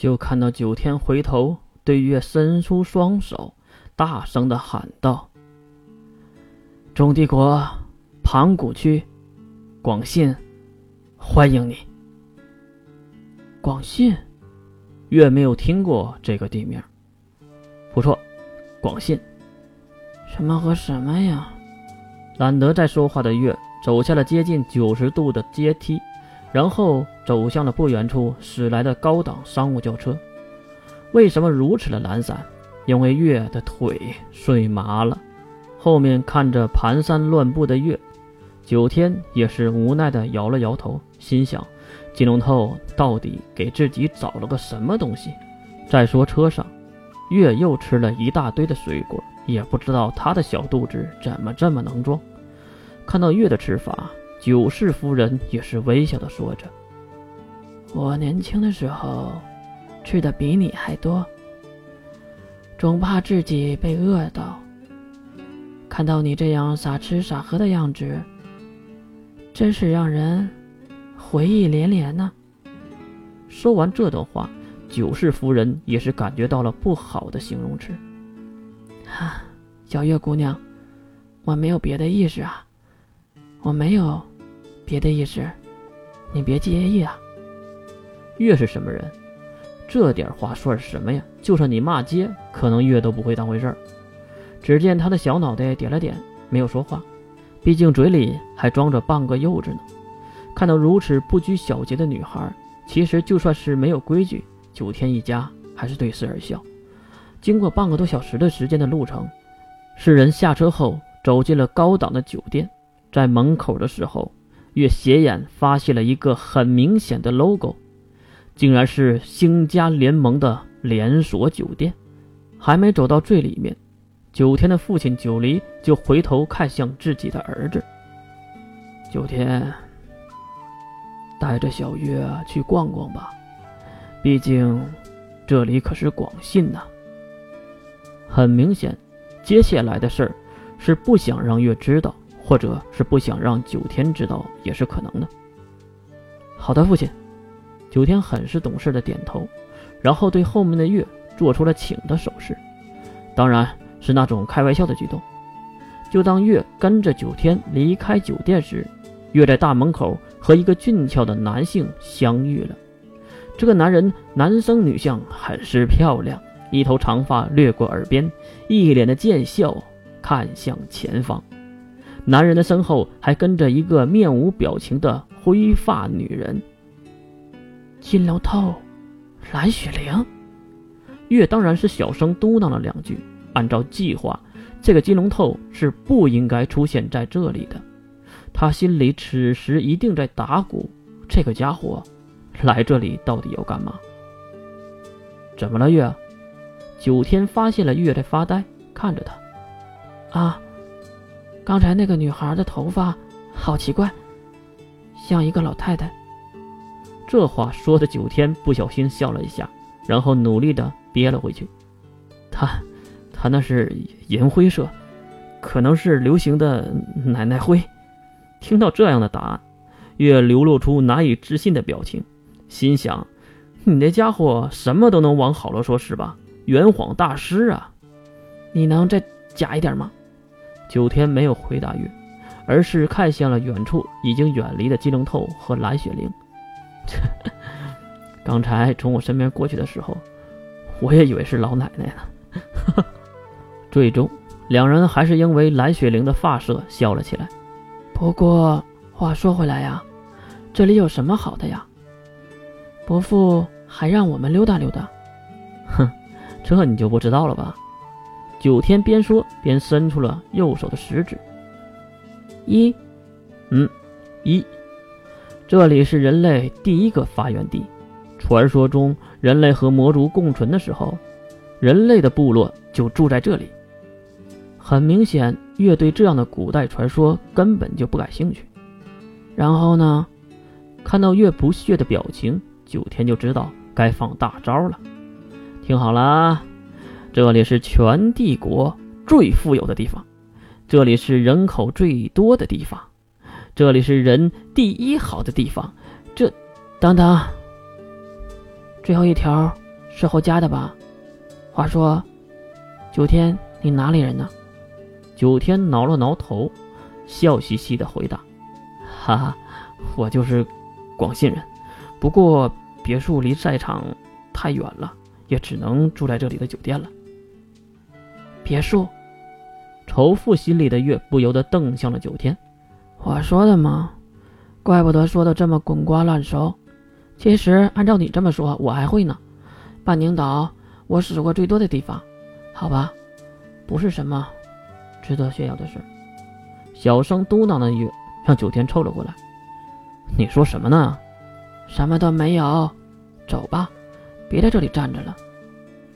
就看到九天回头对月伸出双手，大声的喊道：“中帝国盘古区，广信，欢迎你。”广信，月没有听过这个地名。不错，广信。什么和什么呀？懒得再说话的月走下了接近九十度的阶梯，然后走向了不远处驶来的高档商务轿车。为什么如此的懒散？因为月的腿睡麻了。后面看着蹒跚乱步的月，九天也是无奈的摇了摇头，心想：金龙头到底给自己找了个什么东西？再说车上。月又吃了一大堆的水果，也不知道他的小肚子怎么这么能装。看到月的吃法，九世夫人也是微笑的说着：“我年轻的时候吃的比你还多，总怕自己被饿到。看到你这样傻吃傻喝的样子，真是让人回忆连连呢。”说完这段话。九世夫人也是感觉到了不好的形容词。哈，小月姑娘，我没有别的意思啊，我没有别的意思，你别介意啊。月是什么人？这点话算什么呀？就算你骂街，可能月都不会当回事儿。只见他的小脑袋点了点，没有说话，毕竟嘴里还装着半个柚子呢。看到如此不拘小节的女孩，其实就算是没有规矩。九天一家还是对视而笑。经过半个多小时的时间的路程，四人下车后走进了高档的酒店。在门口的时候，月斜眼发现了一个很明显的 logo，竟然是星家联盟的连锁酒店。还没走到最里面，九天的父亲九黎就回头看向自己的儿子：“九天，带着小月去逛逛吧。”毕竟，这里可是广信呐。很明显，接下来的事儿是不想让月知道，或者是不想让九天知道，也是可能的。好的，父亲。九天很是懂事的点头，然后对后面的月做出了请的手势，当然是那种开玩笑的举动。就当月跟着九天离开酒店时，月在大门口和一个俊俏的男性相遇了。这个男人男生女相，很是漂亮，一头长发掠过耳边，一脸的贱笑，看向前方。男人的身后还跟着一个面无表情的灰发女人。金龙透，蓝雪玲。月当然是小声嘟囔了两句。按照计划，这个金龙透是不应该出现在这里的。他心里此时一定在打鼓，这个家伙。来这里到底要干嘛？怎么了，月？九天发现了月在发呆，看着他。啊，刚才那个女孩的头发好奇怪，像一个老太太。这话说的九天不小心笑了一下，然后努力的憋了回去。他，他那是银灰色，可能是流行的奶奶灰。听到这样的答案，月流露出难以置信的表情。心想：“你那家伙什么都能往好了说，是吧？圆谎大师啊！你能再假一点吗？”九天没有回答月，而是看向了远处已经远离的金龙透和蓝雪玲。刚才从我身边过去的时候，我也以为是老奶奶呢。最终，两人还是因为蓝雪玲的发色笑了起来。不过话说回来呀，这里有什么好的呀？伯父还让我们溜达溜达，哼，这你就不知道了吧？九天边说边伸出了右手的食指。一，嗯，一，这里是人类第一个发源地。传说中，人类和魔族共存的时候，人类的部落就住在这里。很明显，月对这样的古代传说根本就不感兴趣。然后呢？看到月不屑的表情。九天就知道该放大招了，听好了，这里是全帝国最富有的地方，这里是人口最多的地方，这里是人第一好的地方。这，等等，最后一条是后加的吧？话说，九天，你哪里人呢？九天挠了挠头，笑嘻嘻的回答：“哈哈，我就是广信人，不过别墅离赛场太远了，也只能住在这里的酒店了。”别墅，仇富心里的月不由得瞪向了九天。我说的嘛？怪不得说的这么滚瓜烂熟。其实按照你这么说，我还会呢。半宁岛，我使过最多的地方，好吧，不是什么。值得炫耀的事，小声嘟囔的月让九天凑了过来。你说什么呢？什么都没有。走吧，别在这里站着了。